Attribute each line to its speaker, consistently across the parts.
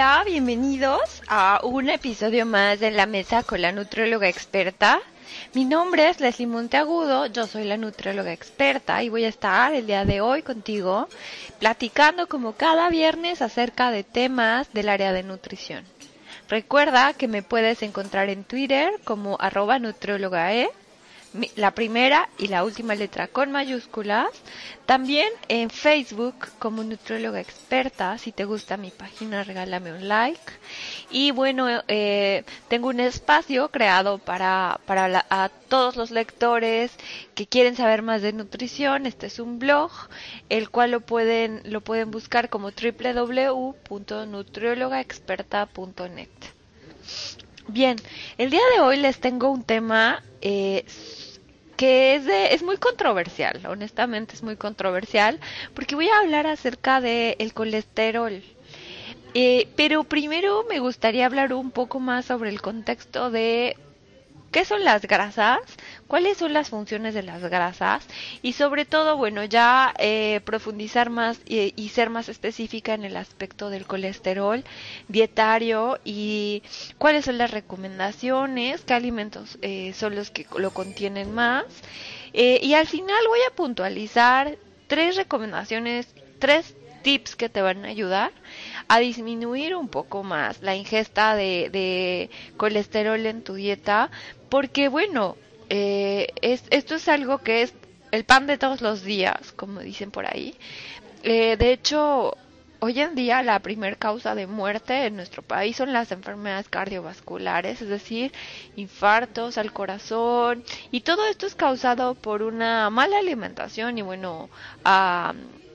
Speaker 1: Hola, bienvenidos a un episodio más de La Mesa con la Nutrióloga Experta. Mi nombre es Leslie Monteagudo, yo soy la nutrióloga experta y voy a estar el día de hoy contigo platicando como cada viernes acerca de temas del área de nutrición. Recuerda que me puedes encontrar en Twitter como arroba nutriólogae la primera y la última letra con mayúsculas. También en Facebook como Nutrióloga Experta. Si te gusta mi página, regálame un like. Y bueno, eh, tengo un espacio creado para, para a todos los lectores que quieren saber más de nutrición. Este es un blog, el cual lo pueden, lo pueden buscar como www.nutriólogaexperta.net. Bien, el día de hoy les tengo un tema eh, que es, es muy controversial, honestamente es muy controversial, porque voy a hablar acerca del el colesterol. Eh, pero primero me gustaría hablar un poco más sobre el contexto de qué son las grasas, cuáles son las funciones de las grasas y sobre todo, bueno, ya eh, profundizar más y, ser más específica en el aspecto del colesterol dietario y cuáles son las recomendaciones, qué alimentos eh, son los que lo contienen más. Eh, y al final voy a puntualizar tres recomendaciones, tres tips que te van a ayudar a disminuir un poco más la ingesta de, de colesterol en tu dieta, porque bueno, eh, es, esto es algo que es el pan de todos los días, como dicen por ahí. Eh, de hecho, hoy en día la primer causa de muerte en nuestro país son las enfermedades cardiovasculares, es decir, infartos al corazón y todo esto es causado por una mala alimentación y bueno,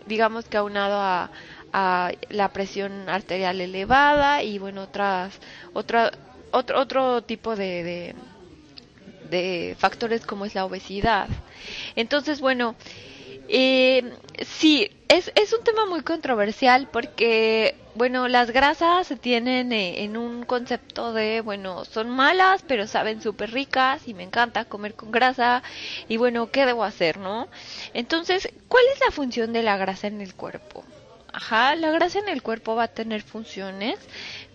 Speaker 1: digamos que aunado a, a la presión arterial elevada y bueno, otras otra otro otro tipo de de factores como es la obesidad. Entonces, bueno, eh, sí, es, es un tema muy controversial porque, bueno, las grasas se tienen eh, en un concepto de, bueno, son malas, pero saben súper ricas y me encanta comer con grasa y, bueno, ¿qué debo hacer, no? Entonces, ¿cuál es la función de la grasa en el cuerpo? Ajá, la grasa en el cuerpo va a tener funciones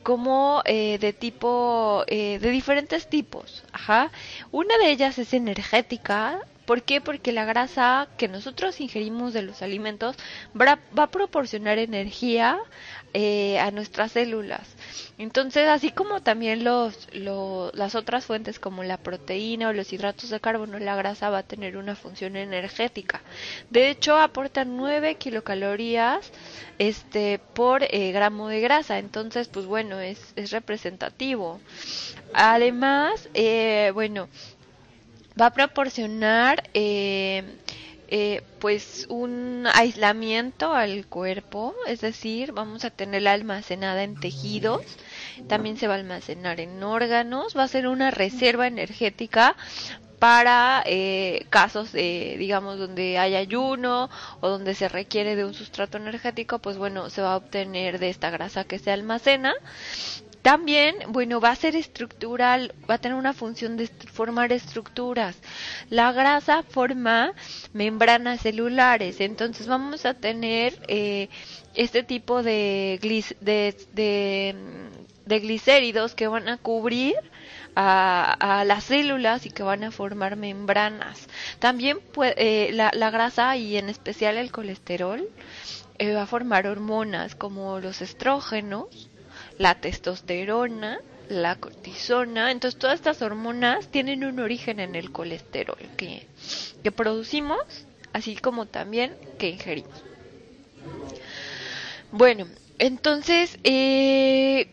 Speaker 1: como eh, de tipo, eh, de diferentes tipos. Ajá. Una de ellas es energética. ¿Por qué? Porque la grasa que nosotros ingerimos de los alimentos va, a proporcionar energía eh, a nuestras células. Entonces, así como también los, las otras fuentes como la proteína o los hidratos de carbono, la grasa va a tener una función energética. De hecho, aporta 9 kilocalorías este, por eh, gramo de grasa. Entonces, pues bueno, es, es representativo. Además, eh, bueno, va a proporcionar eh, eh, pues un aislamiento al cuerpo, es decir, vamos a tenerla almacenada en tejidos, también se va a almacenar en órganos, va a ser una reserva energética para eh, casos, de, digamos, donde hay ayuno o donde se requiere de un sustrato energético, pues bueno, se va a obtener de esta grasa que se almacena también, bueno, va a ser estructural, va a tener una función de formar estructuras. La grasa forma membranas celulares, entonces vamos a tener eh, este tipo de, de, de, glicéridos que van a cubrir a, las células y que van a formar membranas. También eh, la, la, grasa y en especial el colesterol eh, va a formar hormonas como los estrógenos la testosterona, la cortisona. Entonces todas estas hormonas tienen un origen en el colesterol que, que producimos, así como también que ingerimos. Bueno, entonces eh,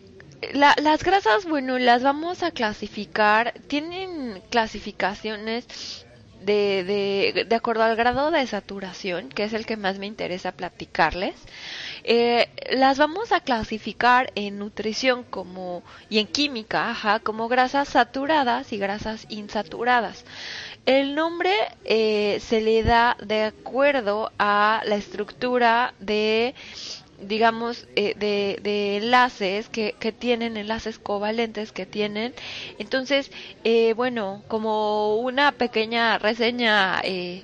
Speaker 1: las grasas, bueno, las vamos a clasificar, tienen clasificaciones de, de, de, acuerdo al grado de saturación, que es el que más me interesa platicarles. Eh, las vamos a clasificar en nutrición como y en química, ajá, como grasas saturadas y grasas insaturadas. El nombre eh, se le da de acuerdo a la estructura de digamos, eh, de, de, enlaces que, que, tienen, enlaces covalentes que tienen. Entonces, eh, bueno, como una pequeña reseña eh,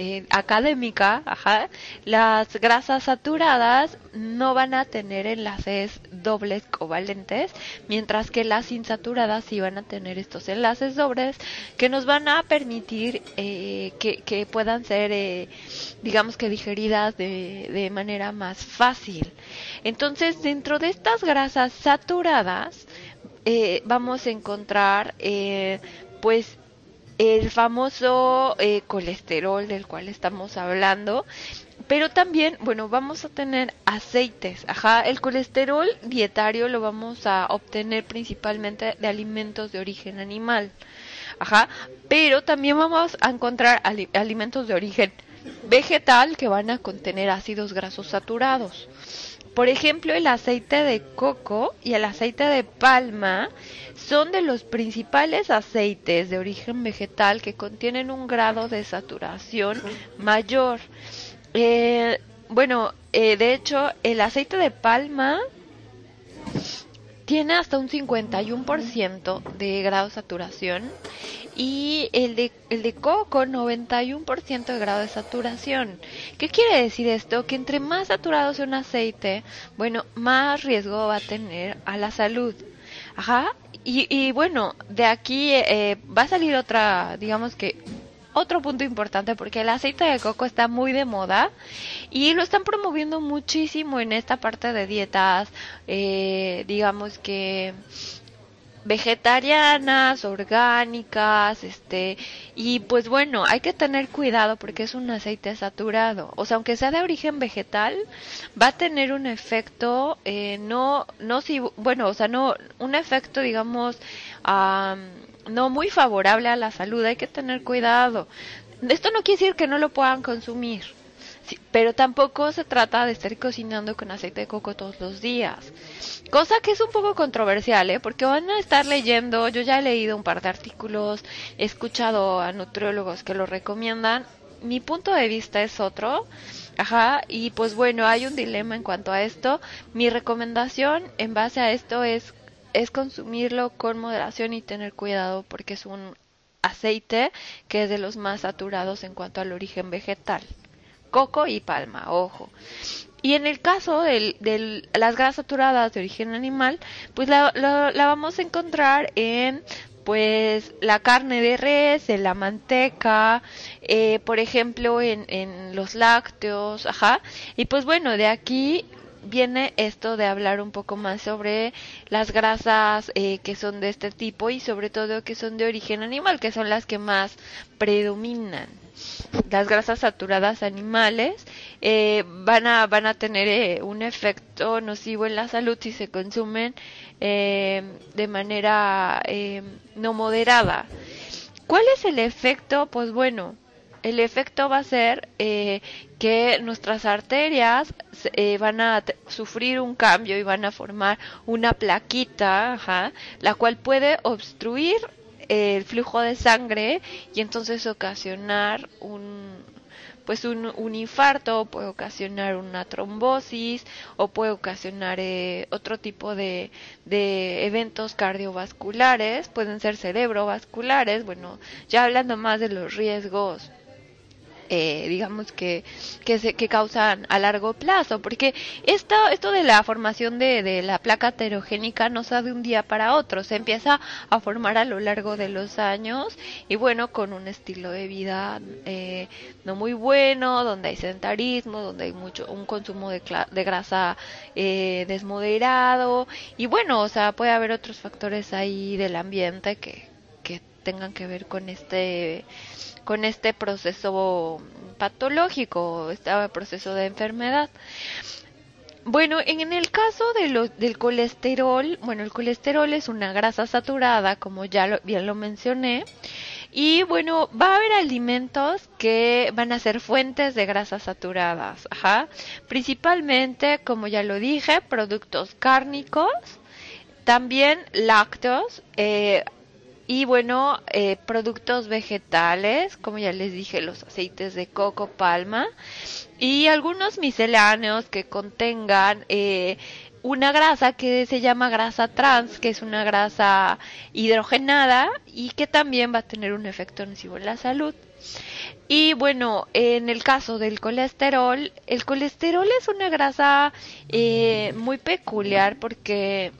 Speaker 1: eh, académica, ajá, las grasas saturadas no van a tener enlaces dobles covalentes, mientras que las insaturadas sí van a tener estos enlaces dobles que nos van a permitir eh, que, puedan ser, eh, digamos que digeridas de, de manera más fácil. Entonces, dentro de estas grasas saturadas, vamos a encontrar, pues, el famoso eh, colesterol del cual estamos hablando, pero también, bueno, vamos a tener aceites, ajá, el colesterol dietario lo vamos a obtener principalmente de alimentos de origen animal, ajá, pero también vamos a encontrar alimentos de origen vegetal que van a contener ácidos grasos saturados. Por ejemplo, el aceite de coco y el aceite de palma son de los principales aceites de origen vegetal que contienen un grado de saturación mayor. Eh, bueno, eh, de hecho, el aceite de palma tiene hasta un 51% de grado de saturación y el de, el de coco 91% de grado de saturación. ¿Qué quiere decir esto? Que entre más saturado sea un aceite, bueno, más riesgo va a tener a la salud. Ajá, y, y bueno, de aquí eh, va a salir otra, digamos que otro punto importante porque el aceite de coco está muy de moda y lo están promoviendo muchísimo en esta parte de dietas, eh, digamos que vegetarianas, orgánicas, este, y pues bueno, hay que tener cuidado porque es un aceite saturado. O sea, aunque sea de origen vegetal, va a tener un efecto, eh, no, no si, bueno, o sea, no, un efecto, digamos, no muy favorable a la salud. Hay que tener cuidado. Esto no quiere decir que no lo puedan consumir pero tampoco se trata de estar cocinando con aceite de coco todos los días. Cosa que es un poco controversial, ¿eh? Porque van a estar leyendo, yo ya he leído un par de artículos, he escuchado a nutriólogos que lo recomiendan. Mi punto de vista es otro. Ajá, y pues bueno, hay un dilema en cuanto a esto. Mi recomendación en base a esto es, es consumirlo con moderación y tener cuidado porque es un aceite que es de los más saturados en cuanto al origen vegetal coco y palma, ojo. Y en el caso de las grasas saturadas de origen animal, pues la, vamos a encontrar en pues la carne de res, en la manteca, eh, por ejemplo en, en los lácteos, ajá. Y pues bueno, de aquí viene esto de hablar un poco más sobre las grasas eh, que son de este tipo y sobre todo que son de origen animal, que son las que más predominan las grasas saturadas animales eh, van a van a tener eh, un efecto nocivo en la salud si se consumen eh, de manera no moderada. ¿Cuál es el efecto? Pues bueno, el efecto va a ser que nuestras arterias van a sufrir un cambio y van a formar una plaquita, la cual puede obstruir el flujo de sangre y entonces ocasionar un pues un, infarto puede ocasionar una trombosis o puede ocasionar eh, otro tipo de, de eventos cardiovasculares pueden ser cerebrovasculares bueno ya hablando más de los riesgos eh, digamos que que, se, que causan a largo plazo porque esto esto de la formación de, de la placa heterogénica no de un día para otro se empieza a formar a lo largo de los años y bueno con un estilo de vida eh, no muy bueno donde hay sedentarismo donde hay mucho un consumo de, de grasa eh, desmoderado y bueno o sea puede haber otros factores ahí del ambiente que tengan que ver con este con este proceso patológico, este proceso de enfermedad. Bueno, en el caso de del colesterol, bueno, el colesterol es una grasa saturada, como ya lo, bien lo mencioné, y bueno, va a haber alimentos que van a ser fuentes de grasas saturadas. Principalmente, como ya lo dije, productos cárnicos, también lácteos, eh, y bueno, eh, productos vegetales, como ya les dije, los aceites de coco, palma y algunos misceláneos que contengan eh, una grasa que se llama grasa trans, que es una grasa hidrogenada y que también va a tener un efecto nocivo en la salud. Y bueno, en el caso del colesterol, el colesterol es una grasa eh, muy peculiar porque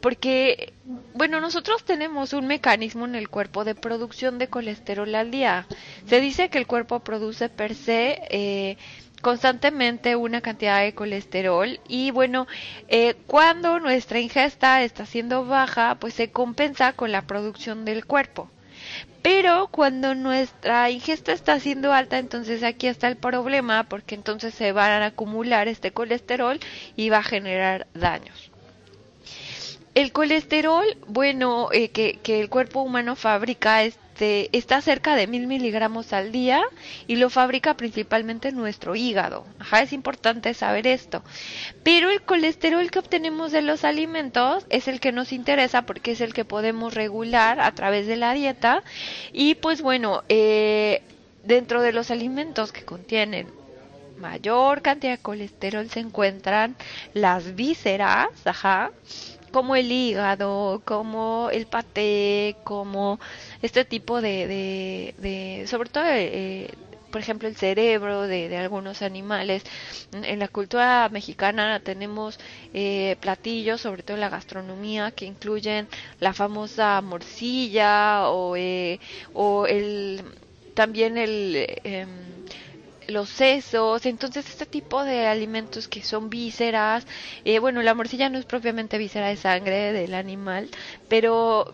Speaker 1: porque, bueno, nosotros tenemos un mecanismo en el cuerpo de producción de colesterol al día. Se dice que el cuerpo produce per se eh, constantemente una cantidad de colesterol y bueno, eh, cuando nuestra ingesta está siendo baja, pues se compensa con la producción del cuerpo. Pero cuando nuestra ingesta está siendo alta, entonces aquí está el problema, porque entonces se van a acumular este colesterol y va a generar daños. El colesterol, bueno, eh, que, el cuerpo humano fabrica este, está cerca de mil miligramos al día y lo fabrica principalmente nuestro hígado. Ajá, es importante saber esto. Pero el colesterol que obtenemos de los alimentos es el que nos interesa porque es el que podemos regular a través de la dieta. Y pues bueno, eh, dentro de los alimentos que contienen mayor cantidad de colesterol se encuentran las vísceras, ajá, como el hígado, como el paté, como este tipo de, de, sobre todo, eh, por ejemplo, el cerebro de, algunos animales. En la cultura mexicana tenemos eh, platillos, sobre todo en la gastronomía, que incluyen la famosa morcilla o, eh, o el, también el... Los sesos, entonces este tipo de alimentos que son vísceras, eh, bueno, la morcilla no es propiamente víscera de sangre del animal, pero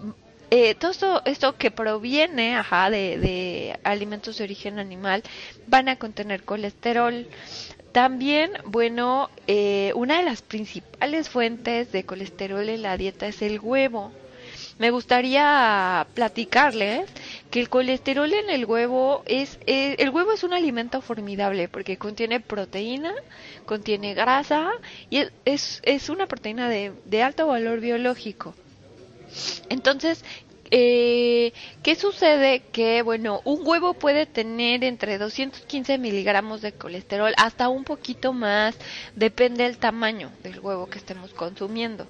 Speaker 1: eh, todo esto, que proviene ajá, de, de, alimentos de origen animal van a contener colesterol. También, bueno, eh, una de las principales fuentes de colesterol en la dieta es el huevo me gustaría platicarles que el colesterol en el huevo es eh, el huevo es un alimento formidable porque contiene proteína, contiene grasa y es, es una proteína de, de alto valor biológico. Entonces, eh, ¿qué sucede? Que, bueno, un huevo puede tener entre 215 miligramos de colesterol hasta un poquito más, depende del tamaño del huevo que estemos consumiendo.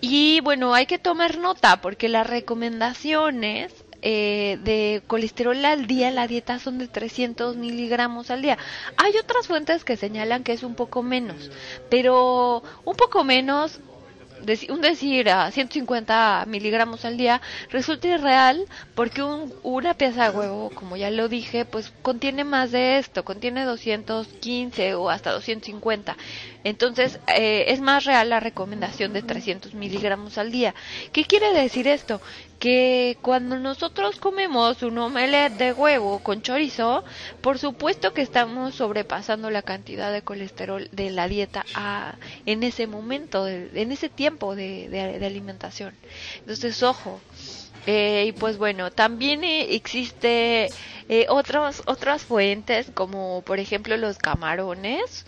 Speaker 1: Y bueno, hay que tomar nota porque las recomendaciones eh, de colesterol al día la dieta son de 300 miligramos al día. Hay otras fuentes que señalan que es un poco menos, pero un poco menos un decir a 150 miligramos al día resulta irreal porque un, una pieza de huevo, como ya lo dije, pues contiene más de esto, contiene 215 o hasta 250. Entonces eh, es más real la recomendación de 300 miligramos al día. ¿Qué quiere decir esto? Que cuando nosotros comemos un omelette de huevo con chorizo, por supuesto que estamos sobrepasando la cantidad de colesterol de la dieta a, en ese momento, en ese tiempo de, alimentación. Entonces, ojo. Eh, y pues bueno, también existe eh, otras otras fuentes como por ejemplo los camarones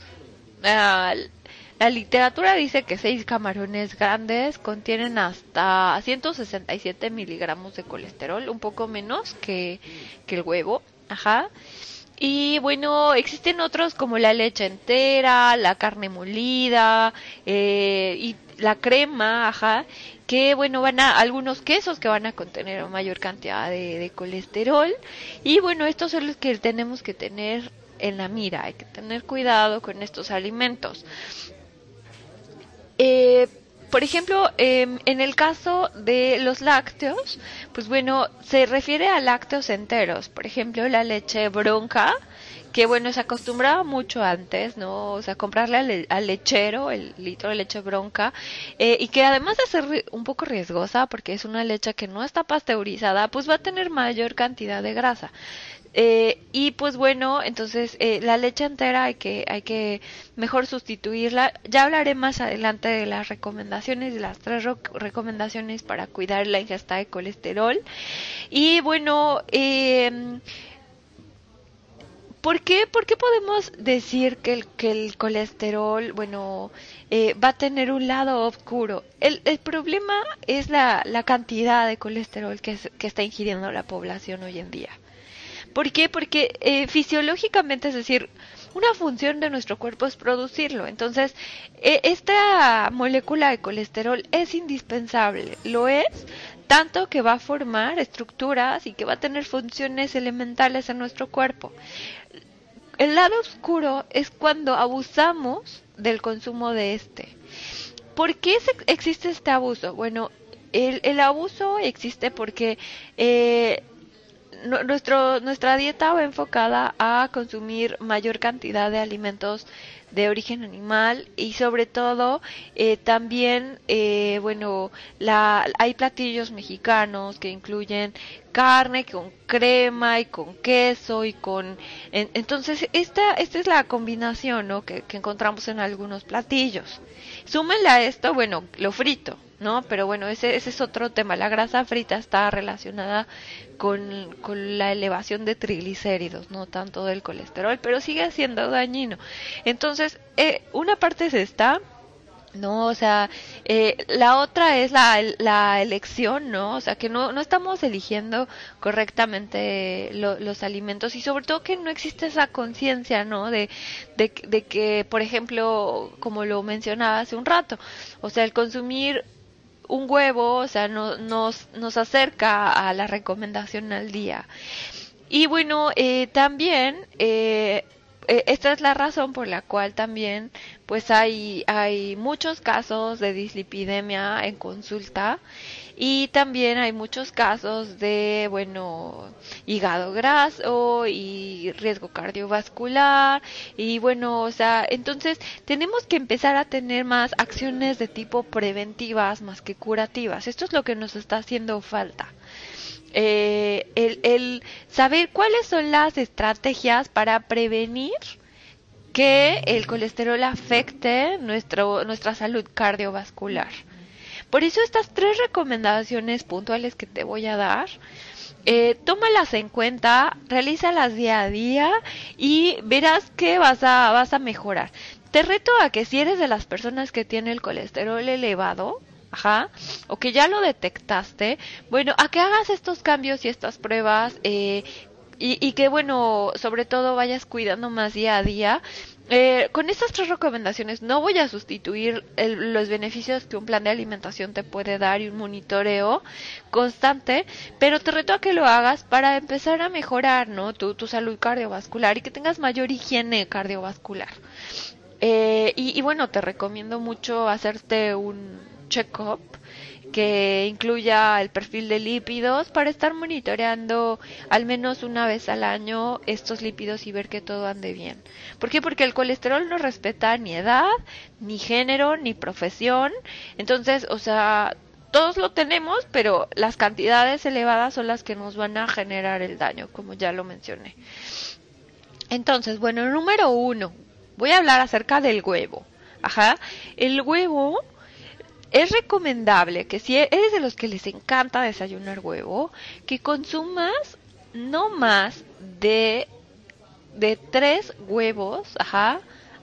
Speaker 1: La literatura dice que seis camarones grandes contienen hasta 167 miligramos de colesterol, un poco menos que, que el huevo. Ajá. Y bueno, existen otros como la leche entera, la carne molida eh, y la crema, ajá, que bueno, van a algunos quesos que van a contener mayor cantidad de, de colesterol. Y bueno, estos son los que tenemos que tener en la mira. Hay que tener cuidado con estos alimentos. Eh, por ejemplo, em, en el caso de los lácteos, pues bueno, se refiere a lácteos enteros. Por ejemplo, la leche bronca, que bueno, se acostumbraba mucho antes, ¿no? O sea, comprarle al, lechero el litro de leche bronca, eh, y que además de ser un poco riesgosa, porque es una leche que no está pasteurizada, pues va a tener mayor cantidad de grasa. Eh, y pues bueno, entonces eh, la leche entera hay que, hay que mejor sustituirla. Ya hablaré más adelante de las recomendaciones, las tres recomendaciones para cuidar la ingesta de colesterol. Y bueno, eh, ¿por, qué, ¿por qué podemos decir que el, que el colesterol, bueno, eh, va a tener un lado oscuro? El, el problema es la, la cantidad de colesterol que, que está ingiriendo la población hoy en día. ¿Por qué? Porque eh, fisiológicamente, es decir, una función de nuestro cuerpo es producirlo. Entonces, eh, esta molécula de colesterol es indispensable, lo es tanto que va a formar estructuras y que va a tener funciones elementales en nuestro cuerpo. El lado oscuro es cuando abusamos del consumo de este. ¿Por qué existe este abuso? Bueno, el, abuso existe porque eh, nuestro, nuestra dieta va enfocada a consumir mayor cantidad de alimentos de origen animal y sobre todo eh, también eh, bueno la, hay platillos mexicanos que incluyen carne con crema y con queso y con entonces esta esta es la combinación ¿no? que, que encontramos en algunos platillos súmenle a esto bueno lo frito ¿no? Pero bueno, ese, ese es otro tema. La grasa frita está relacionada con, con, la elevación de triglicéridos, no tanto del colesterol, pero sigue siendo dañino. Entonces, eh, una parte es esta, no, o sea, eh, la otra es la, la, elección, ¿no? O sea, que no, no estamos eligiendo correctamente los alimentos y sobre todo que no existe esa conciencia, ¿no? De, de, de, que, por ejemplo, como lo mencionaba hace un rato, o sea, el consumir un huevo, o sea, no, nos, nos acerca a la recomendación al día. Y bueno, eh, también eh, eh, esta es la razón por la cual también pues hay, hay muchos casos de dislipidemia en consulta y también hay muchos casos de, bueno, hígado graso y riesgo cardiovascular. Y bueno, o sea, entonces tenemos que empezar a tener más acciones de tipo preventivas más que curativas. Esto es lo que nos está haciendo falta. Eh, el, saber cuáles son las estrategias para prevenir que el colesterol afecte nuestro, nuestra salud cardiovascular. Por eso estas tres recomendaciones puntuales que te voy a dar, eh, tómalas en cuenta, realízalas día a día y verás que vas a, vas a mejorar. Te reto a que si eres de las personas que tiene el colesterol elevado, ajá, o que ya lo detectaste, bueno, a que hagas estos cambios y estas pruebas eh, y, y que bueno, sobre todo vayas cuidando más día a día eh, con estas tres recomendaciones no voy a sustituir los beneficios que un plan de alimentación te puede dar y un monitoreo constante, pero te reto a que lo hagas para empezar a mejorar ¿no? tu, tu salud cardiovascular y que tengas mayor higiene cardiovascular. Eh, y, y bueno, te recomiendo mucho hacerte un check-up que incluya el perfil de lípidos para estar monitoreando al menos una vez al año estos lípidos y ver que todo ande bien. ¿Por qué? Porque el colesterol no respeta ni edad, ni género, ni profesión. Entonces, o sea, todos lo tenemos, pero las cantidades elevadas son las que nos van a generar el daño, como ya lo mencioné. Entonces, bueno, número uno, voy a hablar acerca del huevo. Ajá, el huevo es recomendable que si eres de los que les encanta desayunar huevo, que consumas no más de, de tres huevos,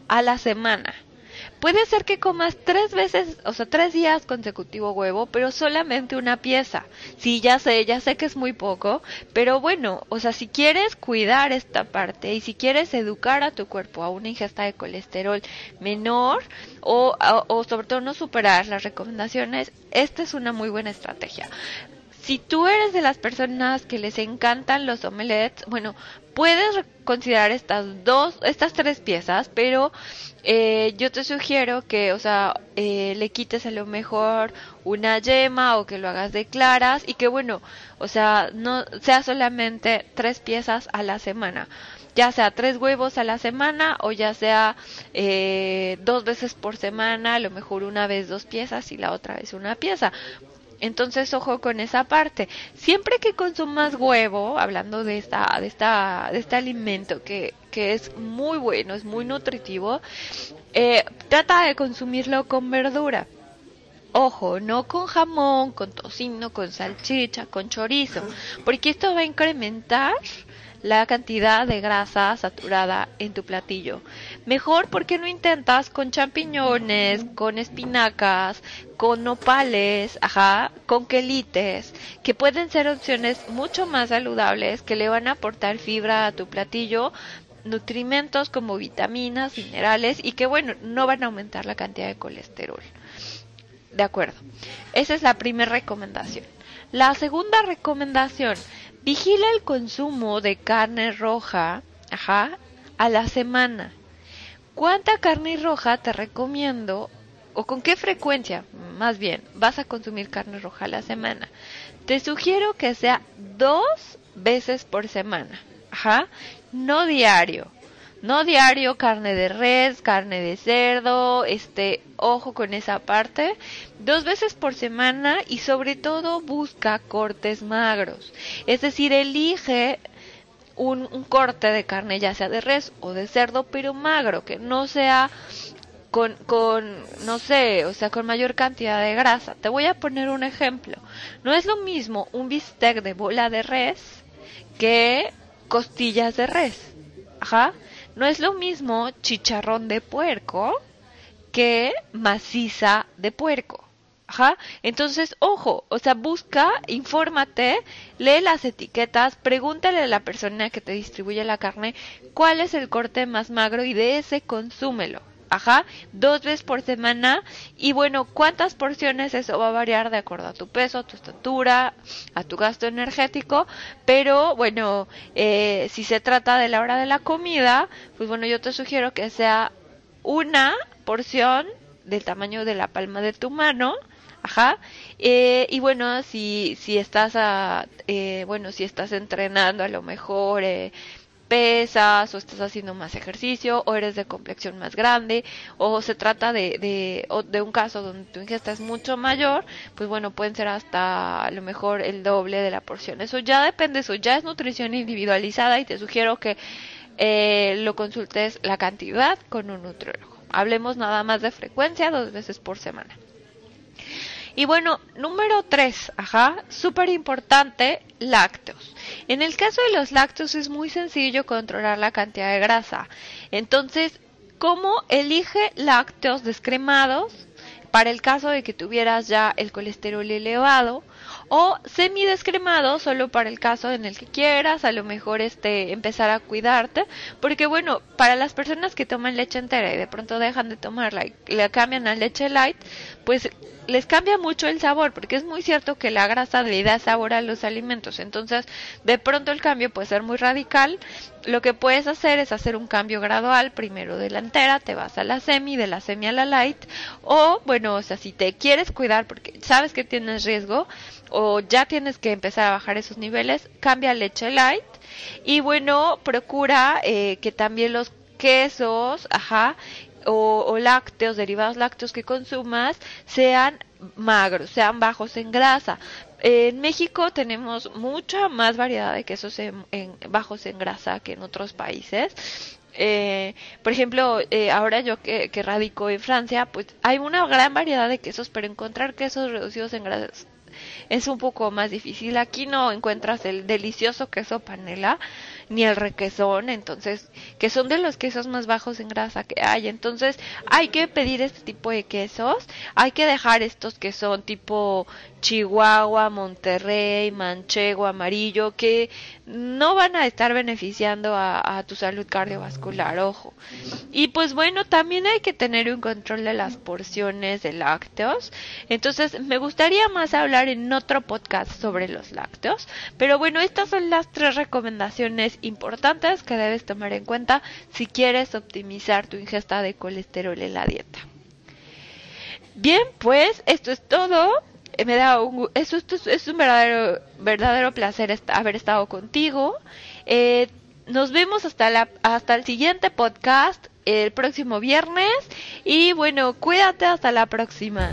Speaker 1: a la semana. Puede ser que comas tres veces, o sea, tres días consecutivo huevo, pero solamente una pieza. Sí, ya sé, ya sé que es muy poco, pero bueno, o sea, si quieres cuidar esta parte y si quieres educar a tu cuerpo a una ingesta de colesterol menor o, o, sobre todo no superar las recomendaciones, esta es una muy buena estrategia si tú eres de las personas que les encantan los omelets, bueno, puedes considerar estas dos, estas tres piezas, pero eh, yo te sugiero que, o sea, eh, le quites a lo mejor una yema o que lo hagas de claras y que, bueno, o sea, no sea solamente tres piezas a la semana. Ya sea tres huevos a la semana o ya sea eh, dos veces por semana, a lo mejor una vez dos piezas y la otra vez una pieza. Entonces, ojo con esa parte. Siempre que consumas huevo, hablando de esta, de esta, de este alimento que, que es muy bueno, es muy nutritivo, eh, trata de consumirlo con verdura. Ojo, no con jamón, con tocino, con salchicha, con chorizo, porque esto va a incrementar la cantidad de grasa saturada en tu platillo. Mejor porque no intentas con champiñones, con espinacas, con nopales, ajá, con quelites, que pueden ser opciones mucho más saludables que le van a aportar fibra a tu platillo, nutrimentos como vitaminas, minerales y que bueno, no van a aumentar la cantidad de colesterol. De acuerdo. Esa es la primera recomendación. La segunda recomendación, vigila el consumo de carne roja, a la semana. ¿Cuánta carne roja te recomiendo o con qué frecuencia, más bien, vas a consumir carne roja a la semana? Te sugiero que sea dos veces por semana, no diario. No diario carne de res, carne de cerdo, este, ojo con esa parte. Dos veces por semana y sobre todo busca cortes magros. Es decir, elige un, corte de carne, ya sea de res o de cerdo, pero magro, que no sea con, con, no sé, o sea, con mayor cantidad de grasa. Te voy a poner un ejemplo. No es lo mismo un bistec de bola de res que costillas de res. Ajá. No es lo mismo chicharrón de puerco que maciza de puerco. Ajá. Entonces, ojo, o sea, busca, infórmate, lee las etiquetas, pregúntale a la persona que te distribuye la carne cuál es el corte más magro y de ese consúmelo. Ajá, dos veces por semana. Y bueno, ¿cuántas porciones? Eso va a variar de acuerdo a tu peso, a tu estatura, a tu gasto energético. Pero bueno, eh, si se trata de la hora de la comida, pues bueno, yo te sugiero que sea una porción del tamaño de la palma de tu mano. Ajá. Eh, y bueno, si, si estás a, eh, bueno, si estás entrenando a lo mejor, eh, pesas o estás haciendo más ejercicio o eres de complexión más grande o se trata de, de, de un caso donde tu ingesta es mucho mayor, pues bueno, pueden ser hasta a lo mejor el doble de la porción. Eso ya depende, eso ya es nutrición individualizada y te sugiero que eh, lo consultes la cantidad con un nutriólogo. Hablemos nada más de frecuencia dos veces por semana. Y bueno, número 3, ajá, súper importante, lácteos. En el caso de los lácteos es muy sencillo controlar la cantidad de grasa. Entonces, ¿cómo elige lácteos descremados? Para el caso de que tuvieras ya el colesterol elevado, o semidescremado solo para el caso en el que quieras, a lo mejor este empezar a cuidarte, porque bueno, para las personas que toman leche entera y de pronto dejan de tomarla y le cambian a leche light, pues les cambia mucho el sabor, porque es muy cierto que la grasa le da sabor a los alimentos, entonces de pronto el cambio puede ser muy radical. Lo que puedes hacer es hacer un cambio gradual, primero de la entera, te vas a la semi, de la semi a la light, o bueno, o sea, si te quieres cuidar porque sabes que tienes riesgo o ya tienes que empezar a bajar esos niveles, cambia leche light y bueno, procura eh, que también los quesos, ajá, o, lácteos, derivados lácteos que consumas sean magros, sean bajos en grasa. En México tenemos mucha más variedad de quesos en, bajos en grasa que en otros países. Eh, por ejemplo, eh, ahora yo que, que radico en Francia, pues hay una gran variedad de quesos, pero encontrar quesos reducidos en grasa es un poco más difícil. Aquí no encuentras el delicioso queso panela ni el requesón, entonces, que son de los quesos más bajos en grasa que hay. Entonces, hay que pedir este tipo de quesos, hay que dejar estos que son tipo Chihuahua, Monterrey, Manchego, Amarillo, que no van a estar beneficiando a, tu salud cardiovascular, ojo. Y pues bueno, también hay que tener un control de las porciones de lácteos. Entonces, me gustaría más hablar en otro podcast sobre los lácteos. Pero bueno, estas son las tres recomendaciones importantes que debes tomar en cuenta si quieres optimizar tu ingesta de colesterol en la dieta. Bien, pues esto es todo. Eh, me da un, eso, es un verdadero, verdadero placer haber estado contigo. Eh, nos vemos hasta, la, hasta el siguiente podcast el próximo viernes. Y bueno, cuídate hasta la próxima.